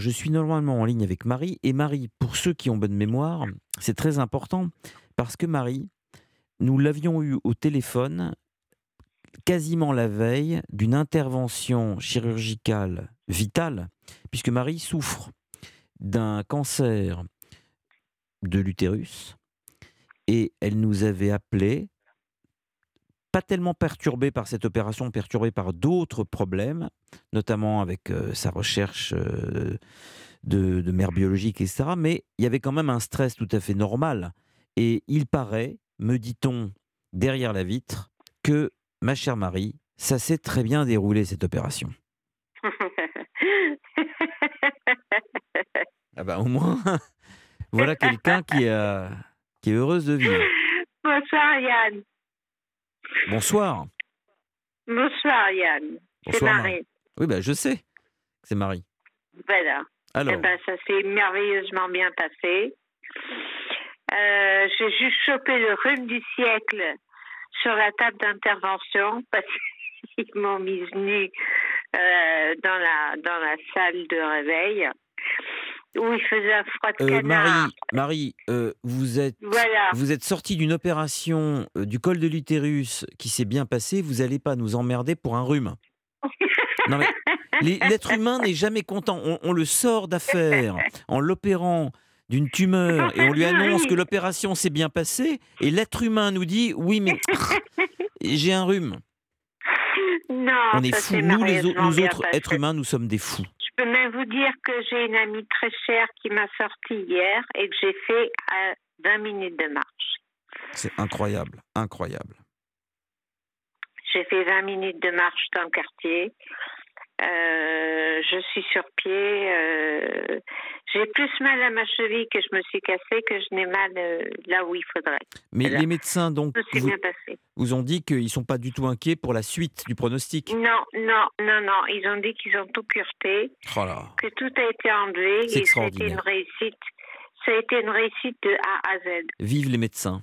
Je suis normalement en ligne avec Marie. Et Marie, pour ceux qui ont bonne mémoire, c'est très important parce que Marie, nous l'avions eu au téléphone quasiment la veille d'une intervention chirurgicale vitale, puisque Marie souffre d'un cancer de l'utérus et elle nous avait appelé, pas tellement perturbée par cette opération, perturbée par d'autres problèmes, notamment avec euh, sa recherche euh, de, de mère biologique, etc. Mais il y avait quand même un stress tout à fait normal. Et il paraît, me dit-on derrière la vitre, que ma chère Marie, ça s'est très bien déroulé cette opération. ah bah au moins, voilà quelqu'un qui, a, qui est heureuse de vivre. Bonsoir Yann. Bonsoir. Bonsoir Yann. C'est Bonsoir, Marie. Oui, bah je sais. C'est Marie. Voilà. Alors, Eh ben, ça s'est merveilleusement bien passé. Euh, J'ai juste chopé le rhume du siècle sur la table d'intervention parce qu'ils m'ont mise nue euh, dans, la, dans la salle de réveil où il faisait un froid de euh. Marie, Marie euh, vous êtes, Voilà. vous êtes sortie d'une opération euh, du col de l'utérus qui s'est bien passée. Vous n'allez pas nous emmerder pour un rhume. Non mais l'être humain n'est jamais content. On, on le sort d'affaire en l'opérant d'une tumeur et on lui annonce que l'opération s'est bien passée et l'être humain nous dit oui mais j'ai un rhume. Non, On est fous. Nous les nous autres êtres humains, nous sommes des fous. Je même vous dire que j'ai une amie très chère qui m'a sorti hier et que j'ai fait à 20 minutes de marche. C'est incroyable, incroyable. J'ai fait 20 minutes de marche dans le quartier. Euh, je suis sur pied. euh, j'ai plus mal à ma cheville que je me suis cassée que je n'ai mal euh, là où il faudrait. Mais les médecins donc vous, bien passé. vous ont dit qu'ils sont pas du tout inquiets pour la suite du pronostic. Non, non, non, non. Ils ont dit qu'ils ont tout cureté, Oh que tout a été enlevé C'est et ça a été une extraordinaire. réussite. Ça a été une réussite de A à Z. Vive les médecins.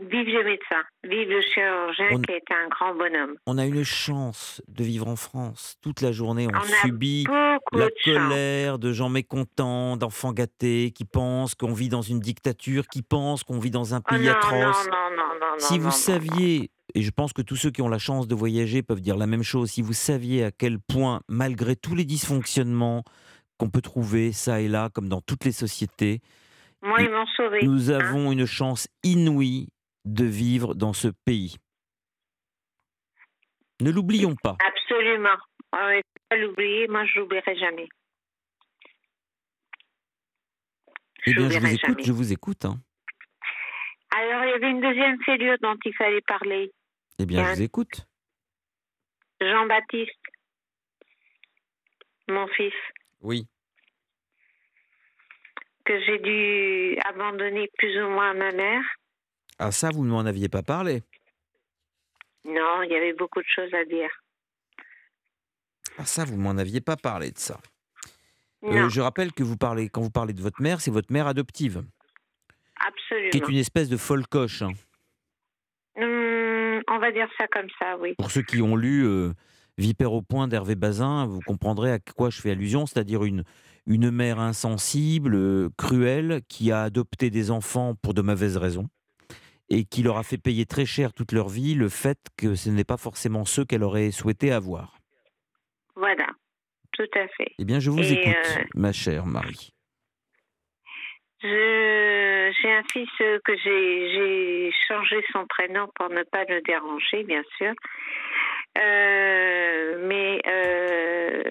Vive le médecin, vive le chirurgien On- qui a été un grand bonhomme. On a une chance de vivre en France. Toute la journée, on, subit la de chance. colère de gens mécontents, d'enfants gâtés, qui pensent qu'on vit dans une dictature, qui pensent qu'on vit dans un Oh pays non, atroce. non, non, non, non, Si vous saviez, et je pense que tous ceux qui ont la chance de voyager peuvent dire la même chose, si vous saviez à quel point, malgré tous les dysfonctionnements qu'on peut trouver ça et là, comme dans toutes les sociétés. Moi, ils sauvé. nous hein. avons une chance inouïe de vivre dans ce pays. Ne l'oublions pas. Absolument. Ah ouais, faut pas l'oublier, moi, je l'oublierai jamais. Eh bien, je vous l'oublierai écoute, jamais. je vous écoute. hein. Alors, il y avait une deuxième fêlure dont il fallait parler. Eh bien, je Bien. vous écoute. Jean-Baptiste, mon fils, Oui. que j'ai dû abandonner plus ou moins à ma mère. Ah ça, vous ne m'en aviez pas parlé. Non, il y avait beaucoup de choses à dire. Ah ça, vous m'en aviez pas parlé de ça. Euh, je rappelle que vous parlez, quand vous parlez de votre mère, c'est votre mère adoptive, absolument. qui est une espèce de folle coche. hein. Hum, on va dire ça comme ça, oui. Pour ceux qui ont lu euh, Vipère au point d'Hervé Bazin, vous comprendrez à quoi je fais allusion, c'est-à-dire une, une mère insensible, euh, cruelle, qui a adopté des enfants pour de mauvaises raisons et qui leur a fait payer très cher toute leur vie le fait que ce n'est pas forcément ceux qu'elle aurait souhaité avoir. Voilà, tout à fait. Eh bien, je vous Et, écoute, euh, ma chère Marie. Je, j'ai un fils que j'ai, j'ai changé son prénom pour ne pas le déranger, bien sûr. Euh, mais euh,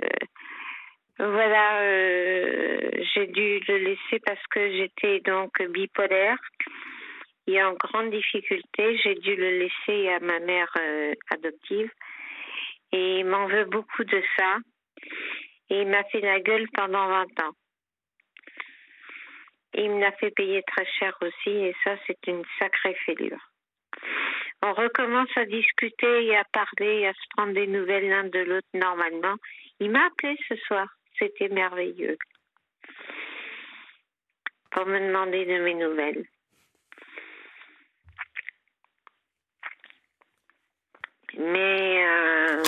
voilà, euh, j'ai dû le laisser parce que j'étais donc bipolaire et en grande difficulté. J'ai dû le laisser à ma mère euh, adoptive et il m'en veut beaucoup de ça. Et il m'a fait la gueule pendant 20 ans. Il me l'a fait payer très cher aussi, et ça, c'est une sacrée fêlure. On recommence à discuter et à parler, et à se prendre des nouvelles l'un de l'autre normalement. Il m'a appelé ce soir, c'était merveilleux, pour me demander de mes nouvelles. Mais euh,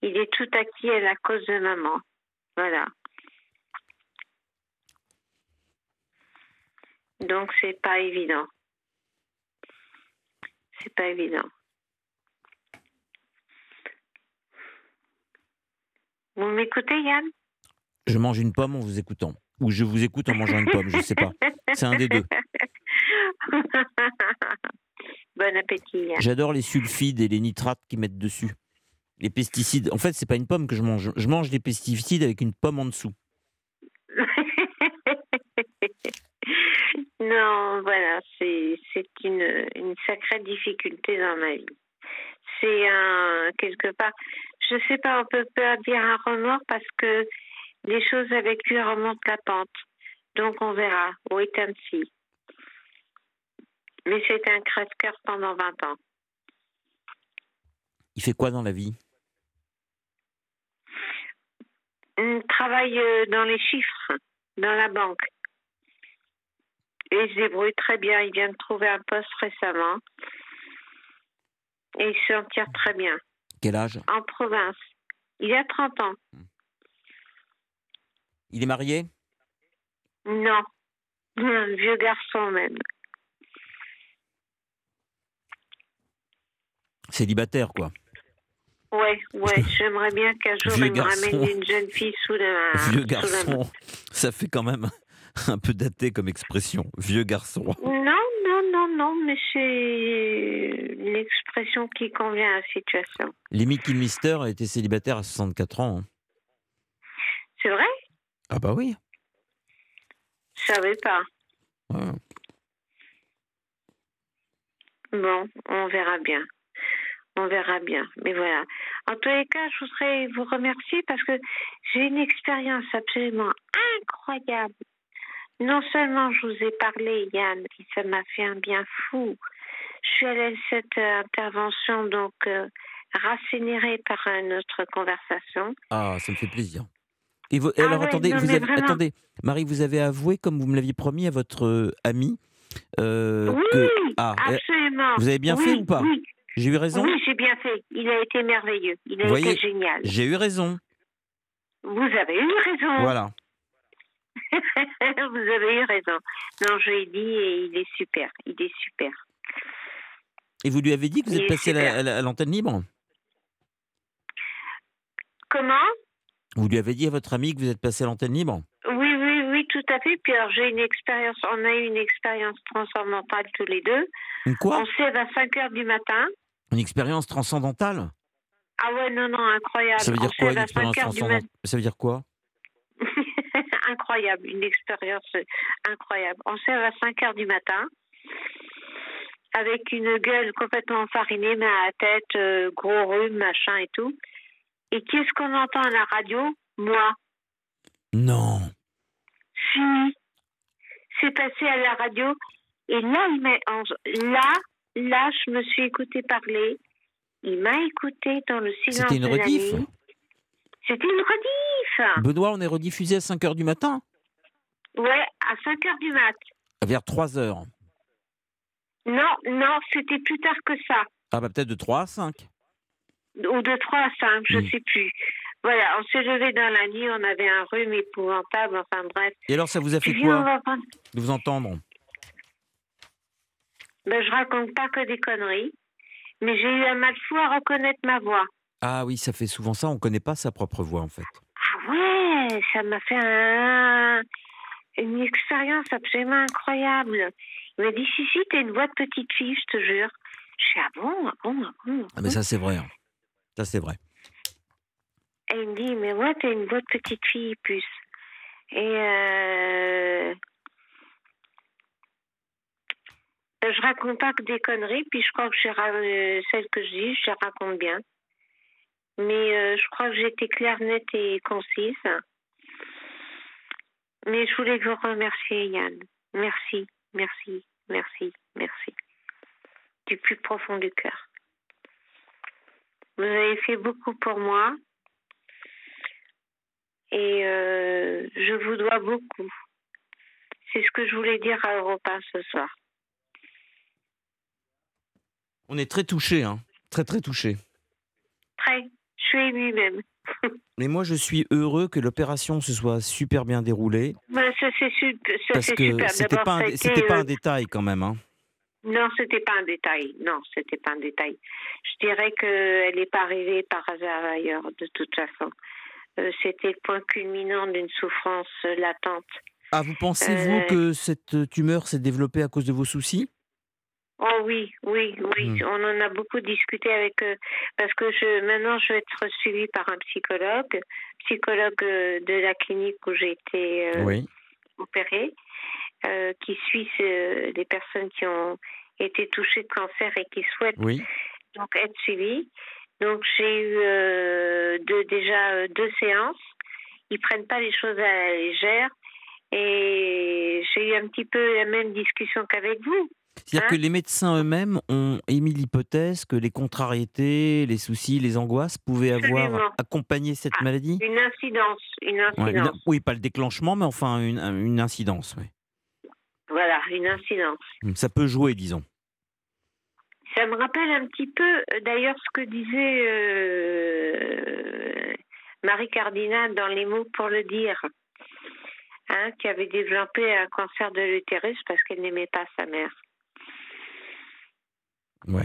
il est tout acquis à la cause de maman. Voilà. Donc c'est pas évident. C'est pas évident. Vous m'écoutez, Yann? Je mange une pomme en vous écoutant. Ou je vous écoute en mangeant une pomme, je ne sais pas. C'est un des deux. bon appétit. Yann. J'adore les sulfides et les nitrates qu'ils mettent dessus. Les pesticides. En fait, c'est pas une pomme que je mange. Je mange des pesticides avec une pomme en dessous. non, voilà, c'est une, une sacrée difficulté dans ma vie. C'est un, quelque part, je sais pas, on peut pas dire un remords parce que les choses avec lui remontent la pente. Donc on verra. Wait and see. Mais c'est un crève-cœur pendant 20 ans. Il fait quoi dans la vie? Il travaille euh, dans les chiffres, dans la banque. Et il se débrouille très bien. Il vient de trouver un poste récemment. Et il s'en tire très bien. Quel âge? En province. Il a 30 ans. Il est marié? Non. Un vieux garçon même. Célibataire, quoi. Ouais, ouais, j'aimerais bien qu'un jour Vieux il me ramène une jeune fille sous la. Vieux sous la garçon, ça fait quand même un peu daté comme expression. Vieux garçon. Non, non, non, non, mais c'est l'expression qui convient à la situation. Lemmy Kilmister a été célibataire à 64 ans. hein. C'est vrai? Ah bah oui. Je savais pas. Ouais. Bon, on verra bien. On verra bien. Mais voilà. En tous les cas, je voudrais vous remercier parce que j'ai une expérience absolument incroyable. Non seulement je vous ai parlé, Yann, et ça m'a fait un bien fou. Je suis allée à cette euh, intervention donc euh, par euh, notre conversation. Ah, ça me fait plaisir. Et vous- et Ah alors ouais, attendez, non, vous avez, vraiment. attendez, Marie, vous avez avoué, comme vous me l'aviez promis à votre euh, ami, euh, oui, que ah, absolument. vous avez bien Oui, fait ou pas? Oui, j'ai eu raison. oui j'ai bien fait. Il a été merveilleux. Il a Vous voyez, été génial. J'ai eu raison. Vous avez eu raison. Voilà. Vous avez eu raison. Non, je l'ai dit et il est super. Il est super. Et vous lui avez dit que vous Il êtes est passé à la- super. à la- à l'antenne libre Comment? Vous lui avez dit à votre ami que vous êtes passé à l'antenne libre Oui, oui, oui, tout à fait. Puis alors, j'ai une expérience, on a eu une expérience transcendantale tous les deux. Une quoi? On se lève à 5 heures du matin. Une expérience transcendantale? Ah ouais, non, non, incroyable. Ça veut dire on quoi, une expérience 5 heures du transcendantale Ça veut dire quoi? Incroyable, une expérience incroyable. On se lève à 5 heures du matin avec une gueule complètement farinée, mais à la tête, euh, gros rhume, machin et tout. Et qu'est-ce qu'on entend à la radio? Moi. Non. Si. C'est passé à la radio. Et là, il m'a, en- là, là, je me suis écouté parler. Il m'a écouté dans le silence C'était une de la rediff nuit. C'était une rediff. Benoît, on est rediffusé à 5h du matin Ouais, à 5 heures du mat. Vers 3h. Non, non, c'était plus tard que ça. Ah bah peut-être de 3 à 5. Ou de 3 à 5, je Mm. sais plus. Voilà, on s'est levé dans la nuit, on avait un rhume épouvantable, enfin bref. Et alors ça vous a fait quoi prendre- de vous entendre Ben, je raconte pas que des conneries, mais j'ai eu un mal fou à reconnaître ma voix. Ah oui, ça fait souvent ça, on ne connaît pas sa propre voix en fait. Ah ouais, ça m'a fait un- une expérience absolument incroyable. Il m'a dit, si, si, t'as une voix de petite fille, je te jure. Je suis ah bon, ah bon, ah bon. ah Ah mais ça c'est vrai. hein. Ça c'est vrai. Et il me dit, mais ouais, t'as une voix de petite fille, puce. Et euh... ben, je raconte pas que des conneries, puis je crois que ra- euh, celles que je dis, je les raconte bien. Mais euh, je crois que j'étais claire, nette et concise. Mais je voulais vous remercier, Yann. Merci, merci, merci, merci. Du plus profond du cœur. Vous avez fait beaucoup pour moi. Et euh, je vous dois beaucoup. C'est ce que je voulais dire à Europa ce soir. On est très touchés, hein. Très très touchés. Très. Je suis émue même. Mais moi, je suis heureux que l'opération se soit super bien déroulée. Bah, ça, c'est su- Parce que c'était pas, un, été, c'était pas un détail quand même. Hein. Non, c'était pas un détail. Non, c'était pas un détail. Je dirais qu'elle n'est pas arrivée par hasard ailleurs, de toute façon. Euh, c'était le point culminant d'une souffrance latente. Ah, vous pensez, vous, Euh, que cette tumeur s'est développée à cause de vos soucis? Oh oui, oui, oui. Hmm. On en a beaucoup discuté avec euh, parce que je maintenant je vais être suivie par un psychologue, psychologue euh, de la clinique où j'ai été euh, Oui. opérée, euh, qui suit ce- les personnes qui ont été touchées de cancer et qui souhaitent Oui. donc être suivies. Donc j'ai eu euh, deux, déjà euh, deux séances. Ils prennent pas les choses à la légère et j'ai eu un petit peu la même discussion qu'avec vous. C'est-à-dire Hein que les médecins eux-mêmes ont émis l'hypothèse que les contrariétés, les soucis, les angoisses pouvaient avoir accompagné cette Ah, maladie? Une incidence, une Ouais, une- incidence. Oui, pas le déclenchement, mais enfin une, une incidence. oui. Voilà, une incidence. Ça peut jouer, disons. Ça me rappelle un petit peu, euh, d'ailleurs, ce que disait euh, Marie Cardinal dans Les mots pour le dire, hein, qui avait développé un cancer de l'utérus parce qu'elle n'aimait pas sa mère. Ouais.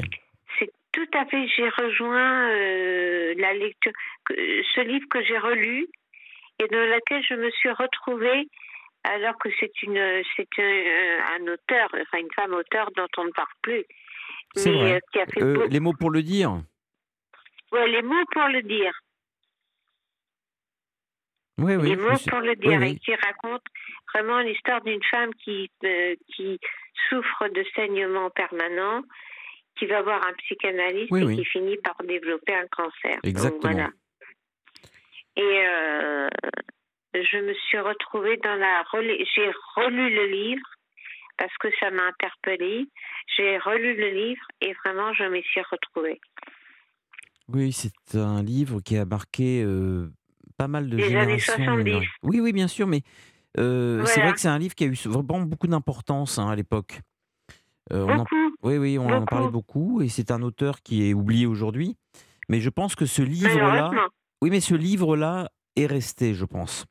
C'est tout à fait, j'ai rejoint euh, la lecture, ce livre que j'ai relu et dans lequel je me suis retrouvée alors que c'est une c'est un, un auteur, enfin une femme auteur dont on ne parle plus, C'est vrai. euh, qui a fait Euh, beaucoup- les mots pour le dire ouais, les mots pour le dire, Oui, oui. les mots pour le dire, oui, et qui raconte vraiment l'histoire d'une femme qui euh, qui souffre de saignements permanents, qui va voir un psychanalyste Oui, et oui. qui finit par développer un cancer. Donc, Exactement. voilà. Et euh, je me suis retrouvée dans la j'ai relu le livre parce que ça m'a interpellée. J'ai relu le livre et vraiment je m'y suis retrouvée. Oui, c'est un livre qui a marqué euh, pas mal de années générations. 70. de rien. Oui, oui, bien sûr, mais euh, c'est vrai que c'est un livre qui a eu vraiment beaucoup d'importance hein, à l'époque. Euh, on en- Oui, oui, on en beaucoup. parlait beaucoup, et c'est un auteur qui est oublié aujourd'hui. Mais je pense que ce livre-là, oui, mais ce livre-là est resté, je pense.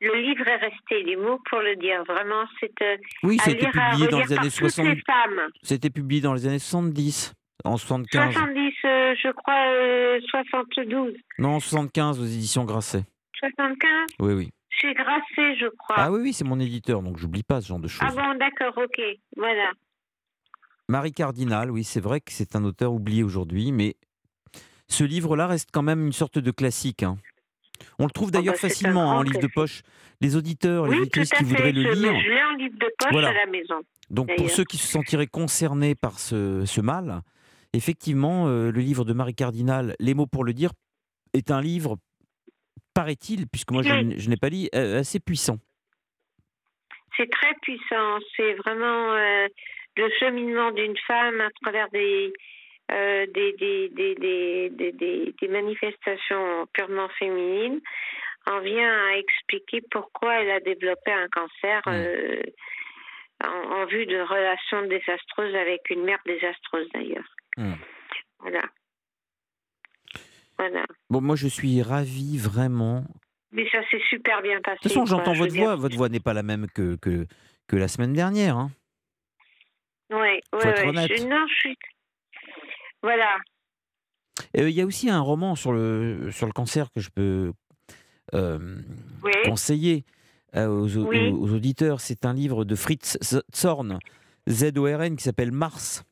Le livre est resté, les mots pour le dire. Vraiment, c'est euh, Oui, à publié dans les années toutes 60. les femmes. C'était publié dans les années 70, en 75. 70, euh, je crois, euh, 72. Non, en 75 aux éditions Grasset. 75 Oui, oui. Chez Grasset, je crois. Ah oui, oui, c'est mon éditeur, donc j'oublie pas ce genre de choses. Ah bon, d'accord, ok. Voilà. Marie Cardinal, oui, c'est vrai que c'est un auteur oublié aujourd'hui, mais ce livre-là reste quand même une sorte de classique. hein. On le trouve Ah d'ailleurs bah, facilement hein, en livre de poche. Les auditeurs, les Oui, auditrices qui voudraient le lire. je l'ai en livre de poche Voilà. à la maison. Donc pour ceux qui se sentiraient concernés par ce, ce mal, effectivement, euh, le livre de Marie Cardinal, Les mots pour le dire, est un livre, paraît-il, puisque moi Oui. je n'ai pas lu, euh, assez puissant. C'est très puissant. C'est vraiment euh, le cheminement d'une femme à travers des, euh, des, manifestations purement féminines. On vient à expliquer pourquoi elle a développé un cancer euh, en, en vue de relations désastreuses avec une mère désastreuse d'ailleurs. Voilà. Voilà. Bon, moi je suis ravi vraiment. Mais ça s'est super bien passé. De toute façon, j'entends votre voix. Votre voix n'est pas la même que, que, que la semaine dernière. hein. Oui, oui, Faut être oui. honnête. Je- non, je suis. Voilà. Euh, Il y a aussi un roman sur le, sur le cancer que je peux euh, Oui. conseiller euh, aux, aux- Oui. aux auditeurs. C'est un livre de Fritz Zorn, Z-O-R-N, qui s'appelle Mars.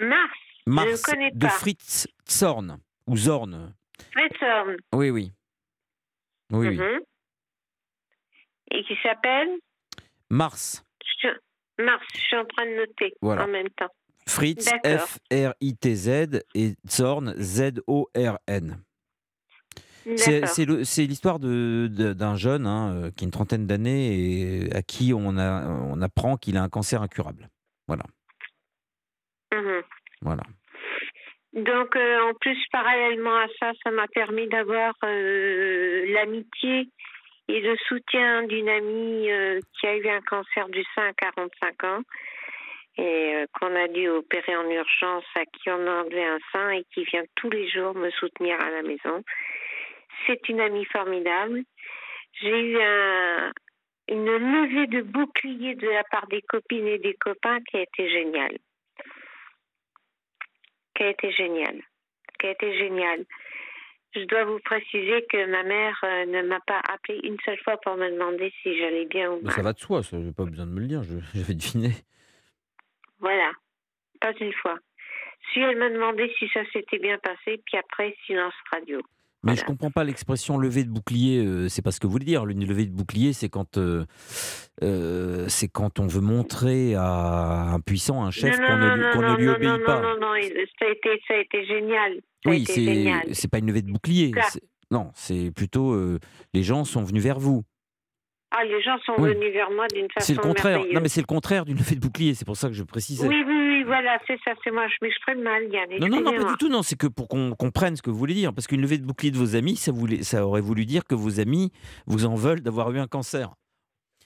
Mars, Mars connais de pas. Fritz Zorn. Ou Zorn. Fredson. Oui, oui. Oui, oui. Mhm. Et qui s'appelle Mars. Mars. Je suis en train de noter Voilà. en même temps. Fritz. F-R-I-T-Z, et Zorn, Z-O-R-N. C'est l'histoire d'un jeune hein, euh, qui a une trentaine d'années et à qui on, a, on apprend qu'il a un cancer incurable. Voilà. Mhm. voilà. Donc, euh, en plus, parallèlement à ça, ça m'a permis d'avoir euh, l'amitié et le soutien d'une amie euh, qui a eu un cancer du sein à 45 ans et euh, qu'on a dû opérer en urgence, à qui on a enlevé un sein et qui vient tous les jours me soutenir à la maison. C'est une amie formidable. J'ai eu un, une levée de bouclier de la part des copines et des copains qui a été géniale. Qui a été géniale. Qui a été géniale. Je dois vous préciser que ma mère euh, ne m'a pas appelé une seule fois pour me demander si j'allais bien ou Mais mal. ça va de soi, ça, j'ai pas besoin de me le dire, je, je vais deviner. Voilà, pas une fois. Si elle m'a demandé si ça s'était bien passé, puis après, silence radio. Mais je comprends pas l'expression levée de bouclier, euh, c'est pas ce que vous voulez dire. Une levée de bouclier, c'est quand, euh, euh, c'est quand on veut montrer à un puissant, un chef, qu'on ne, lui- qu'on ne lui non, obéit non, pas. non, non, non, ça a été, ça a été génial. Ça oui, c'est c'est pas une levée de bouclier. Non, c'est plutôt euh, les gens sont venus vers vous. Ah, les gens sont Oui. venus vers moi d'une façon C'est le contraire. Non, mais c'est le contraire d'une levée de bouclier. C'est pour ça que je précisais. Oui, oui, oui, voilà, c'est ça, c'est moi. Je m'exprime mal, Yann. Non, non, non, pas du tout. Non, c'est que pour qu'on comprenne ce que vous voulez dire. Parce qu'une levée de bouclier de vos amis, ça, voulait, ça aurait voulu dire que vos amis vous en veulent d'avoir eu un cancer.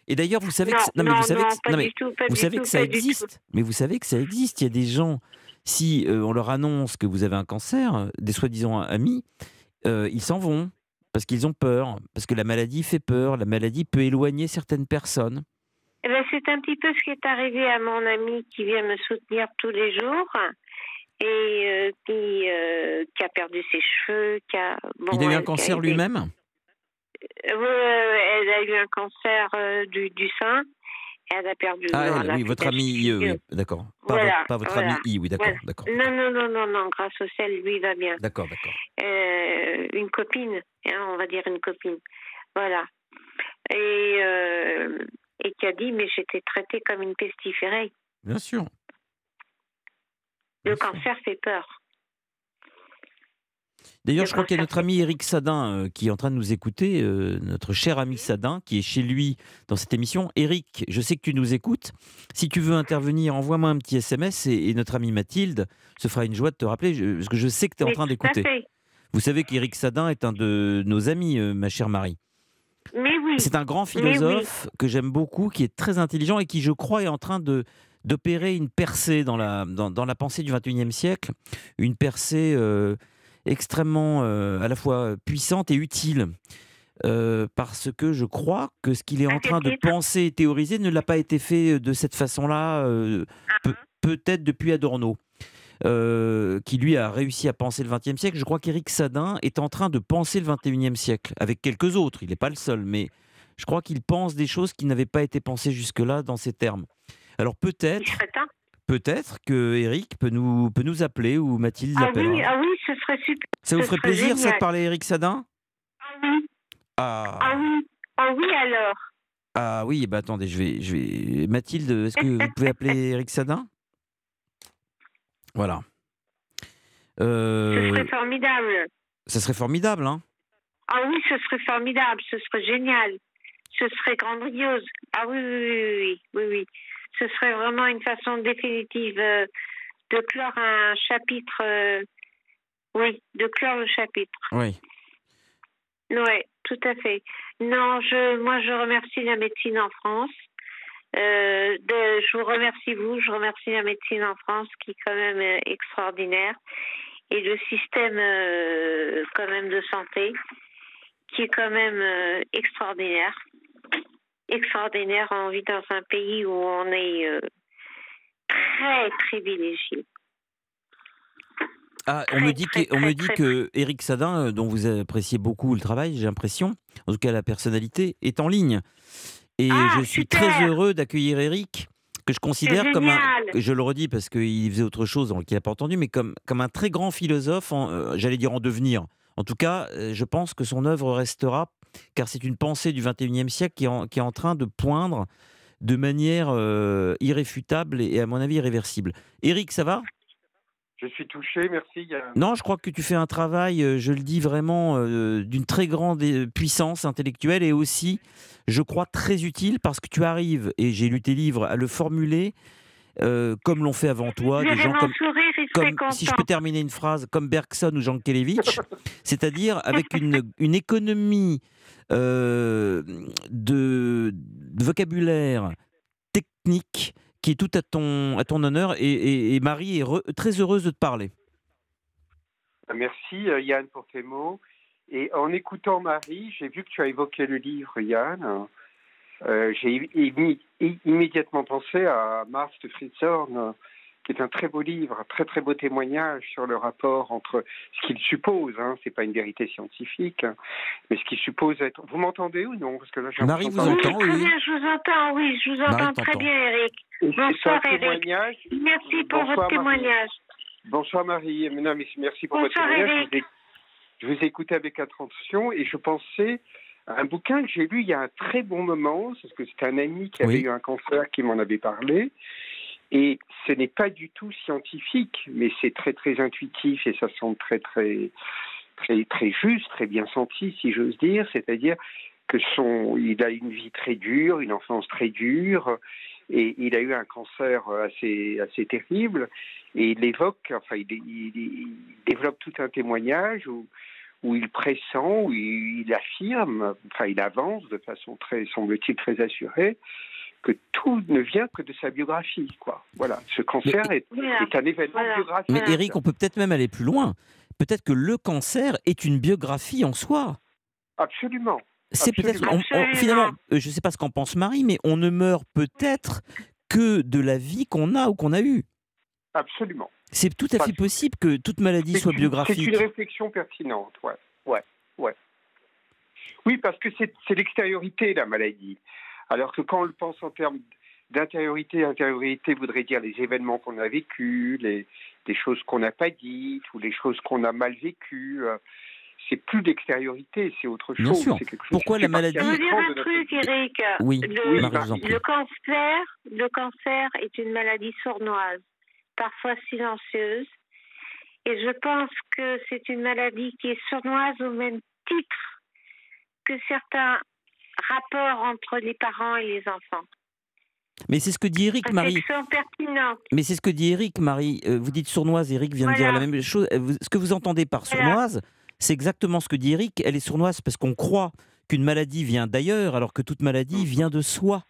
Et d'ailleurs, vous savez Non, que non, mais non, vous savez que mais tout, vous savez tout, que ça existe. Mais vous savez que ça existe. Il y a des gens, si euh, on leur annonce que vous avez un cancer, euh, des soi-disant amis, euh, ils s'en vont parce qu'ils ont peur, parce que la maladie fait peur. La maladie peut éloigner certaines personnes. Eh ben, c'est un petit peu ce qui est arrivé à mon ami qui vient me soutenir tous les jours et euh, qui, euh, qui a perdu ses cheveux, qui a... Bon, il a eu un qui cancer été- lui-même? Euh, elle a eu un cancer euh, du, du sein. Elle a perdu. Ah, elle, elle oui, votre ami chimio. oui, d'accord. Pas, Voilà, votre, pas votre voilà, ami I, oui, d'accord, voilà. d'accord. Non, non, non, non, non, grâce au ciel, lui, il va bien. D'accord, d'accord. Euh, une copine, hein, on va dire une copine. Voilà. Et, euh, qui a dit, mais j'étais traitée comme une pestiférée. Bien sûr. Le Bien sûr. cancer fait peur. D'ailleurs, Le je crois qu'il y a notre ami Eric Sadin euh, qui est en train de nous écouter, euh, notre cher ami Sadin, qui est chez lui dans cette émission. Eric, je sais que tu nous écoutes. Si tu veux intervenir, envoie-moi un petit SMS et, et notre amie Mathilde se fera une joie de te rappeler, je- parce que je sais que tu es en train d'écouter. Vous savez qu'Éric Sadin est un de nos amis, euh, ma chère Marie. Mais oui. C'est un grand oui. philosophe que j'aime beaucoup, qui est très intelligent et qui, je crois, est en train de d'opérer une percée dans la, dans, dans la pensée du XXIe siècle, une percée euh, extrêmement euh, à la fois puissante et utile. Euh, parce que je crois que ce qu'il est en train de penser et théoriser ne l'a pas été fait de cette façon-là, euh, pe- peut-être depuis Adorno. Euh, qui lui a réussi à penser le XXe siècle. Je crois qu'Éric Sadin est en train de penser le XXIe siècle, avec quelques autres. Il n'est pas le seul, mais je crois qu'il pense des choses qui n'avaient pas été pensées jusque-là dans ces termes. Alors peut-être, peut-être que Eric peut nous, peut nous appeler ou Mathilde Ah l'appellera. oui, ah oui, ce serait super. ça vous ferait plaisir, ça, de parler à Eric Sadin? Ah oui, ah. ah oui, ah oui alors. Ah oui, bah attendez, je vais, je vais. Mathilde, est-ce que vous pouvez appeler Eric Sadin? Voilà. Ce Euh, serait formidable. ça serait formidable, hein Ah oui, ce serait formidable, ce serait génial. Ce serait grandiose. Ah oui, oui, oui, oui, oui, oui. Ce serait vraiment une façon définitive euh, de clore un chapitre. euh, oui, de clore le chapitre. Oui. Oui, tout à fait. Non, je, moi, je remercie la médecine en France. Euh, de, je vous remercie vous, je remercie la médecine en France qui est quand même extraordinaire et le système euh, quand même de santé qui est quand même euh, extraordinaire. Extraordinaire, on vit dans un pays où on est très privilégié. Ah, on Très, me dit très, que, on me dit que Eric Sadin, dont vous appréciez beaucoup le travail, j'ai l'impression, en tout cas la personnalité, est en ligne. Et Ah, je suis super. très heureux d'accueillir Eric, que je considère comme un, je le redis parce qu'il faisait autre chose donc il n'a pas entendu, mais comme, comme un très grand philosophe, euh, j'allais dire en devenir. En tout cas, euh, je pense que son œuvre restera, car c'est une pensée du 21e siècle qui est en, qui est en train de poindre de manière euh, irréfutable et, à mon avis irréversible. Eric, ça va? Je suis touché, merci. Non, je crois que tu fais un travail, euh, je le dis vraiment, euh, d'une très grande euh, puissance intellectuelle et aussi, je crois, très utile parce que tu arrives, et j'ai lu tes livres, à le formuler euh, comme l'ont fait avant toi, des gens comme, si je peux terminer une phrase, comme Bergson ou Jankelevitch, c'est-à-dire avec une, une économie euh, de, de vocabulaire technique qui est tout à ton, à ton honneur. Et, Marie est très heureuse de te parler. Merci Yann pour tes mots. Et en écoutant Marie, j'ai vu que tu as évoqué le livre, Yann. Euh, j'ai immédiatement pensé à Mars de Fritzhorn, qui est un très beau livre, un très très beau témoignage sur le rapport entre ce qu'il suppose, hein, c'est pas une vérité scientifique, mais ce qu'il suppose être. Vous m'entendez ou non? Parce que là, Marie vous entend, oui. je vous entends, oui, je vous entends très bien, Eric. Bonsoir, Eric. Merci pour votre témoignage. Bonsoir, Marie. merci pour votre témoignage. Je vous ai écouté avec attention et je pensais à un bouquin que j'ai lu il y a un très bon moment, parce que c'est un ami qui avait eu un cancer qui m'en avait parlé. Et ce n'est pas du tout scientifique, mais c'est très très intuitif et ça semble très très très très juste, très bien senti, si j'ose dire. C'est-à-dire que son, il a une vie très dure, une enfance très dure, et il a eu un cancer assez assez terrible. Et il évoque, enfin, il, développe tout un témoignage où où il pressent, où il, affirme, enfin il avance de façon très, semble-t-il, très assurée, que tout ne vient que de sa biographie. Quoi. Voilà, ce cancer est, un événement biographique. Mais Eric, on peut peut-être même aller plus loin. Peut-être que le cancer est une biographie en soi. Absolument. C'est peut-être finalement, euh, je ne sais pas ce qu'en pense Marie, mais on ne meurt peut-être que de la vie qu'on a ou qu'on a eue. Absolument. C'est tout à fait possible que toute maladie soit biographique. C'est une réflexion pertinente, ouais, ouais, ouais. Oui, parce que c'est l'extériorité, la maladie. Alors que quand on le pense en termes d'intériorité, intériorité voudrait dire les événements qu'on a vécus, les, choses qu'on n'a pas dites ou les choses qu'on a mal vécues. Euh, c'est plus d'extériorité, c'est autre chose. Bien sûr. Pourquoi la maladie Je veux dire un truc, Eric. Oui, le, le, cancer, le cancer est une maladie sournoise parfois silencieuse. Et je pense que c'est une maladie qui est sournoise au même titre que certains rapports entre les parents et les enfants. Mais c'est ce que dit Eric, Marie. Mais c'est ce que dit Eric, Marie. Euh, vous dites sournoise, Eric vient de dire la même chose. Euh, ce que vous entendez par sournoise, c'est exactement ce que dit Eric. Elle est sournoise parce qu'on croit qu'une maladie vient d'ailleurs, alors que toute maladie vient de soi.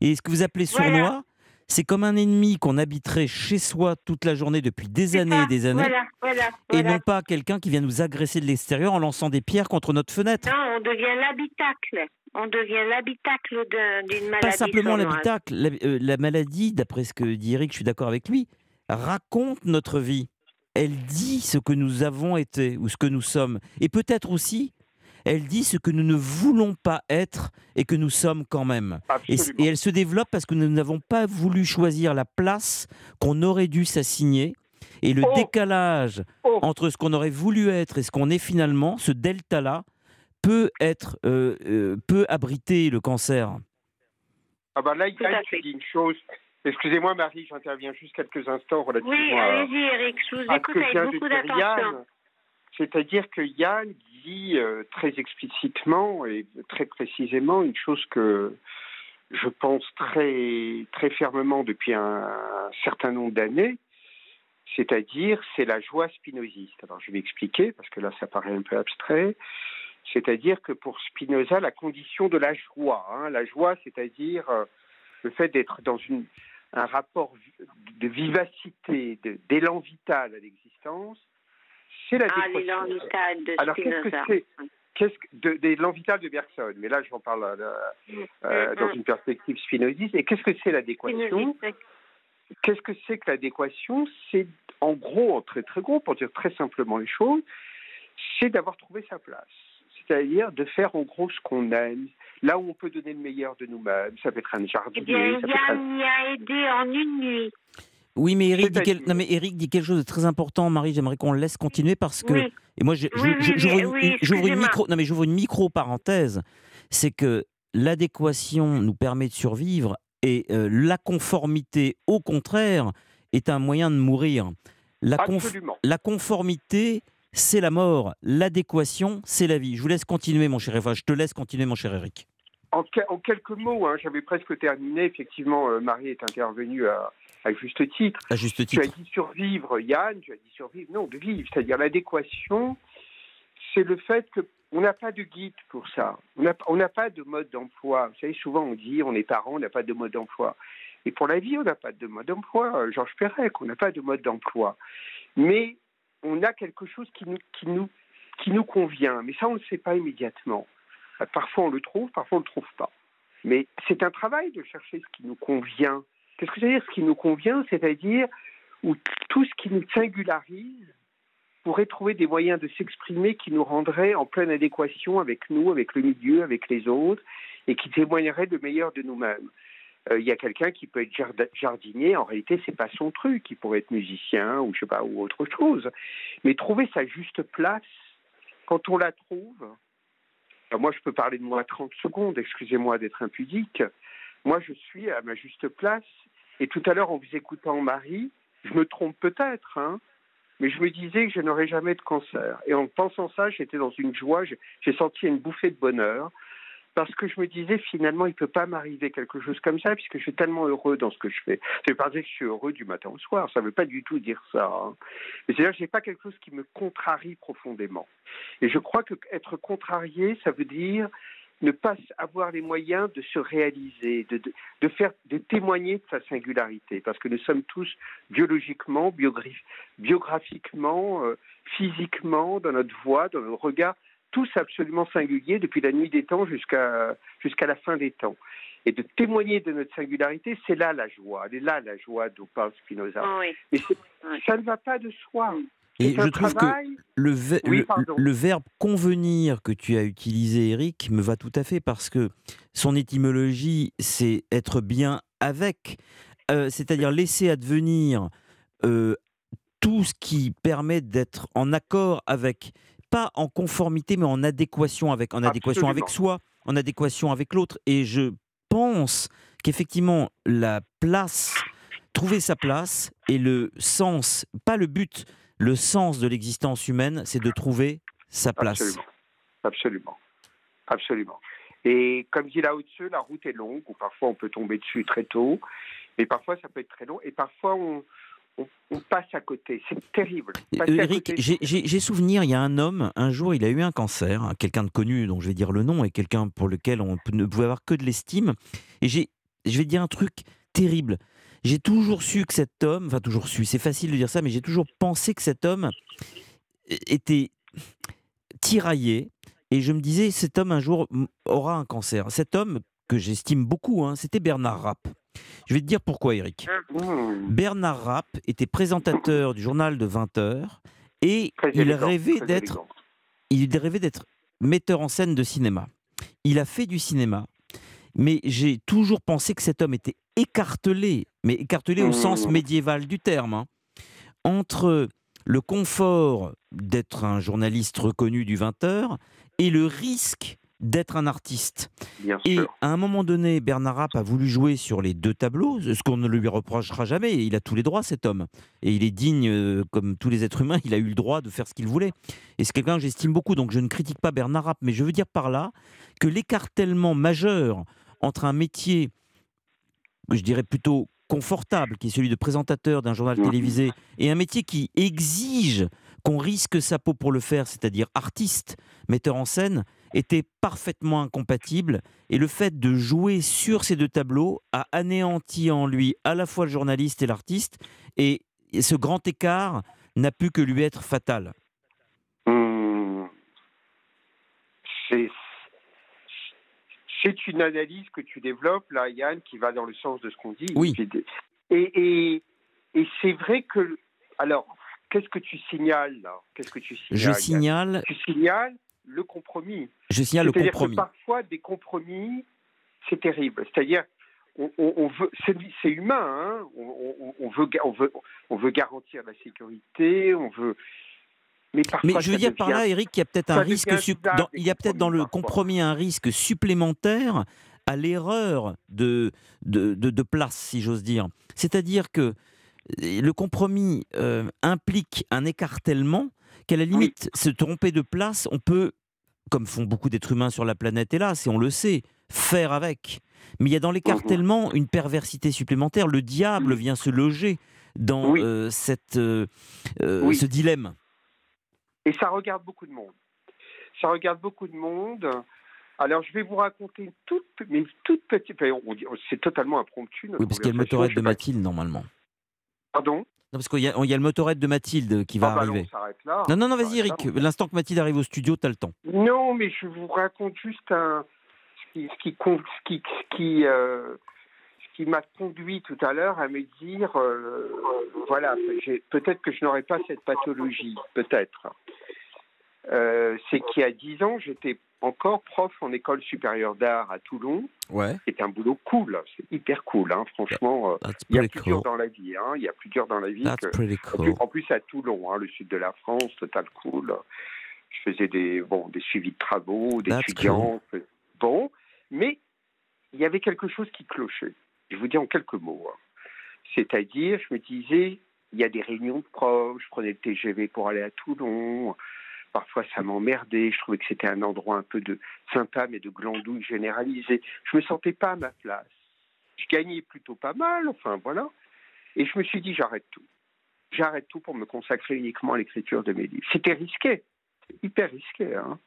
Et ce que vous appelez sournois, c'est comme un ennemi qu'on habiterait chez soi toute la journée depuis des années et des années. et non pas quelqu'un qui vient nous agresser de l'extérieur en lançant des pierres contre notre fenêtre. Non, on devient l'habitacle. On devient l'habitacle d'une maladie. Pas simplement l'habitacle. Euh, la, maladie, d'après ce que dit Eric, je suis d'accord avec lui, raconte notre vie. Elle dit ce que nous avons été ou ce que nous sommes. Et peut-être aussi elle dit ce que nous ne voulons pas être et que nous sommes quand même. Et, elle se développe parce que nous n'avons pas voulu choisir la place qu'on aurait dû s'assigner. Et le oh. décalage oh. entre ce qu'on aurait voulu être et ce qu'on est finalement, ce delta-là, peut être euh, euh, peut abriter le cancer. Ah bah là, il tu dis une chose. Excusez-moi, Marie, j'interviens juste quelques instants relativement oui, allez-y, Eric, je vous écoute avec beaucoup d'attention. C'est-à-dire que Yann dit euh, très explicitement et très précisément une chose que je pense très, très fermement depuis un, certain nombre d'années, c'est-à-dire c'est la joie spinoziste. Alors je vais expliquer parce que là ça paraît un peu abstrait. C'est-à-dire que pour Spinoza, la condition de la joie, hein, la joie, c'est-à-dire euh, le fait d'être dans une, un rapport de vivacité, d'élan vital à l'existence, c'est la ah, l'élan vital de Alors, qu'est-ce que c'est qu'est-ce que, de, de de Bergson, mais là j'en parle euh, euh, dans une perspective spinoziste. Et qu'est-ce que c'est l'adéquation Qu'est-ce que c'est que l'adéquation C'est en gros, en très très gros, pour dire très simplement les choses, c'est d'avoir trouvé sa place. C'est-à-dire de faire en gros ce qu'on aime, là où on peut donner le meilleur de nous-mêmes. Ça peut être un jardin. Eh bien, Yann y a aidé en une nuit. Oui, mais Eric, dit, non, mais Eric dit quelque chose de très important. Marie, j'aimerais qu'on le laisse continuer parce que. Et moi, j'ouvre une, micro, non, mais j'ouvre une micro parenthèse. C'est que l'adéquation nous permet de survivre et euh, la conformité, au contraire, est un moyen de mourir. La, la conformité, c'est la mort. L'adéquation, c'est la vie. Je vous laisse continuer, mon cher. Enfin, je te laisse continuer, mon cher Eric. En, quelques mots, hein, j'avais presque terminé. Effectivement, euh, Marie est intervenue à, à juste titre. À juste titre. Tu as dit survivre, Yann, tu as dit survivre. Non, de vivre. C'est-à-dire l'adéquation, c'est le fait qu'on n'a pas de guide pour ça. On n'a pas de mode d'emploi. Vous savez, souvent on dit, on est parent, on n'a pas de mode d'emploi. Et pour la vie, on n'a pas de mode d'emploi. Georges Perec, on n'a pas de mode d'emploi. Mais on a quelque chose qui nous, convient. Mais ça, on ne le sait pas immédiatement. Parfois, on le trouve, parfois, on ne le trouve pas. Mais c'est un travail de chercher ce qui nous convient. Qu'est-ce que ça veut dire ce qui nous convient? C'est-à-dire où tout ce qui nous singularise pourrait trouver des moyens de s'exprimer qui nous rendraient en pleine adéquation avec nous, avec le milieu, avec les autres, et qui témoigneraient de meilleur de nous-mêmes. Euh, il y a quelqu'un qui peut être jardinier, en réalité, c'est pas son truc. Il pourrait être musicien ou je sais pas ou autre chose. Mais trouver sa juste place, quand on la trouve, moi je peux parler de moi 30 secondes. Excusez-moi d'être impudique. Moi, je suis à ma juste place. Et tout à l'heure, en vous écoutant Marie, je me trompe peut-être, hein, mais je me disais que je n'aurais jamais de cancer. Et en pensant ça, j'étais dans une joie, j'ai senti une bouffée de bonheur, parce que je me disais finalement, il ne peut pas m'arriver quelque chose comme ça, puisque je suis tellement heureux dans ce que je fais. C'est pas dire que je suis heureux du matin au soir, ça ne veut pas du tout dire ça. Hein. Mais c'est-à-dire que je n'ai pas quelque chose qui me contrarie profondément. Et je crois que être contrarié, ça veut dire ne pas avoir les moyens de se réaliser, de, de, faire, de témoigner de sa singularité, parce que nous sommes tous biologiquement, biographiquement, euh, physiquement, dans notre voix, dans notre regard, tous absolument singuliers depuis la nuit des temps jusqu'à jusqu'à la fin des temps. Et de témoigner de notre singularité, c'est là la joie. Elle est là la joie dont parle Spinoza. Mais ça ne va pas de soi. Et je trouve que le, le, verbe convenir que tu as utilisé, Eric, me va tout à fait parce que son étymologie, c'est être bien avec, euh, c'est-à-dire laisser advenir euh, tout ce qui permet d'être en accord avec, pas en conformité, mais en adéquation avec, en adéquation avec soi, en adéquation avec l'autre. Et je pense qu'effectivement, la place, trouver sa place et le sens, pas le but, le sens de l'existence humaine, c'est de trouver sa place. Absolument. Absolument. Et comme dit Lao Tzu, la route est longue, ou parfois on peut tomber dessus très tôt, mais parfois ça peut être très long, et parfois on, passe à côté. C'est terrible. Eric, j'ai souvenir, il y a un homme, un jour, il a eu un cancer, quelqu'un de connu, dont je vais dire le nom, et quelqu'un pour lequel on ne pouvait avoir que de l'estime. Et je vais dire un truc terrible. J'ai toujours su que cet homme, enfin toujours su, c'est facile de dire ça, mais j'ai toujours pensé que cet homme était tiraillé. Et je me disais, cet homme un jour aura un cancer. Cet homme que j'estime beaucoup, hein, c'était Bernard Rapp. Je vais te dire pourquoi, Eric. Mmh. Bernard Rapp était présentateur du journal de 20 heures et il rêvait d'être, il rêvait d'être metteur en scène de cinéma. Il a fait du cinéma, mais j'ai toujours pensé que cet homme était écartelé, mais écartelé au sens mmh. médiéval du terme, hein. entre le confort d'être un journaliste reconnu du 20h et le risque d'être un artiste. et à un moment donné, Bernard Rapp a voulu jouer sur les deux tableaux, ce qu'on ne lui reprochera jamais. Il a tous les droits, cet homme. Et il est digne, euh, comme tous les êtres humains, il a eu le droit de faire ce qu'il voulait. Et c'est quelqu'un que j'estime beaucoup, donc je ne critique pas Bernard Rapp, mais je veux dire par là que l'écartèlement majeur entre un métier je dirais plutôt confortable, qui est celui de présentateur d'un journal télévisé, et un métier qui exige qu'on risque sa peau pour le faire, c'est-à-dire artiste, metteur en scène, était parfaitement incompatible. Et le fait de jouer sur ces deux tableaux a anéanti en lui à la fois le journaliste et l'artiste. Et ce grand écart n'a pu que lui être fatal. Mmh. C'est c'est une analyse que tu développes, là, Yann, qui va dans le sens de ce qu'on dit. Oui. Et, et, c'est vrai que. Alors, qu'est-ce que tu signales, là? Qu'est-ce que tu signales Je signale. Tu signales le compromis. Je signale le compromis. Que parfois, des compromis, c'est terrible. C'est-à-dire, on, veut, c'est humain, hein on, veut, on, veut, on veut garantir la sécurité, on veut, mais, je veux dire par là, Eric, il y a peut-être un risque, dans, il y a peut-être dans le compromis un risque supplémentaire à l'erreur de, de, de, place, si j'ose dire. C'est-à-dire que le compromis euh, implique un écartèlement qu'à la limite, se tromper de place, on peut, comme font beaucoup d'êtres humains sur la planète, hélas, et on le sait, faire avec. Mais il y a dans l'écartèlement mhm. une perversité supplémentaire. Le diable vient se loger dans euh, cette, ce dilemme. Et ça regarde beaucoup de monde. Ça regarde beaucoup de monde. Alors, je vais vous raconter une toute, mais une toute petite. enfin, C'est totalement impromptu. Oui, parce qu'il y a le motorette de Mathilde, normalement. Pardon Non, parce qu'il y, a il y a le motorette de Mathilde qui va Ah bah arriver. on s'arrête là. Non, non, non, On vas-y, s'arrête Eric. L'instant que Mathilde arrive au studio, t'as le temps. Non, mais je vous raconte juste un, ce qui, ce qui, con- ce qui, ce qui, euh, ce qui m'a conduit tout à l'heure à me dire, euh, voilà, peut-être que je n'aurais pas cette pathologie, peut-être. Euh, c'est qu'il y a dix ans, j'étais encore prof en école supérieure d'art à Toulon. Ouais. C'est un boulot cool, c'est hyper cool, hein, franchement. euh, Il y a plus dur cool. dans la vie, hein, il y a plus dur dans la vie que, cool. plus- En plus, à Toulon, hein, le sud de la France, total cool. Je faisais des, bon, des suivis de travaux, d'étudiants. Bon, mais il y avait quelque chose qui clochait. Je vous dis en quelques mots. C'est-à-dire, je me disais, il y a des réunions de profs, je prenais le TGV pour aller à Toulon. Parfois, ça m'emmerdait. Je trouvais que c'était un endroit un peu de sympa, mais de glandouille généralisée. Je me sentais pas à ma place. Je gagnais plutôt pas mal, enfin voilà. Et je me suis dit, j'arrête tout. J'arrête tout pour me consacrer uniquement à l'écriture de mes livres. C'était risqué, hyper risqué. Hein.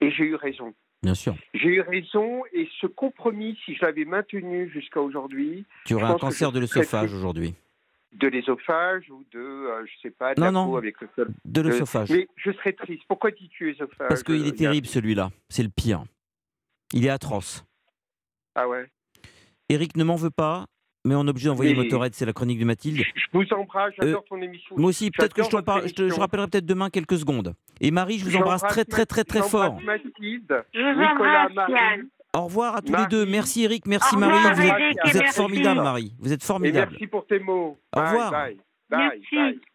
Et j'ai eu raison. Bien sûr. J'ai eu raison et ce compromis, si je l'avais maintenu jusqu'à aujourd'hui, Tu aurais un cancer de l'œsophage aujourd'hui. De l'ésophage ou de, euh, je sais pas, de Non, la non. peau avec le sol. De l'œsophage. Mais je serais triste. Pourquoi dis-tu ésophage Parce qu'il euh, est terrible Yann celui-là. C'est le pire. Il est atroce. Ah ouais. Eric ne m'en veut pas, mais on est obligé d'envoyer Mais- Motorhead, c'est la chronique de Mathilde. Je vous embrasse, j'adore ton émission. Moi aussi, peut-être que je t'en parle, je, te- je rappellerai peut-être demain quelques secondes. Et Marie, je vous embrasse très très très très fort. Mathilde, Je vous Nicolas, embrasse, Marie. Au revoir à tous Marie. les deux. Merci Eric, merci Marie. Vous êtes, vous formidable Marie. Vous êtes Et formidable. merci pour tes mots. Au Bye, revoir. Bye, bye, Merci. bye.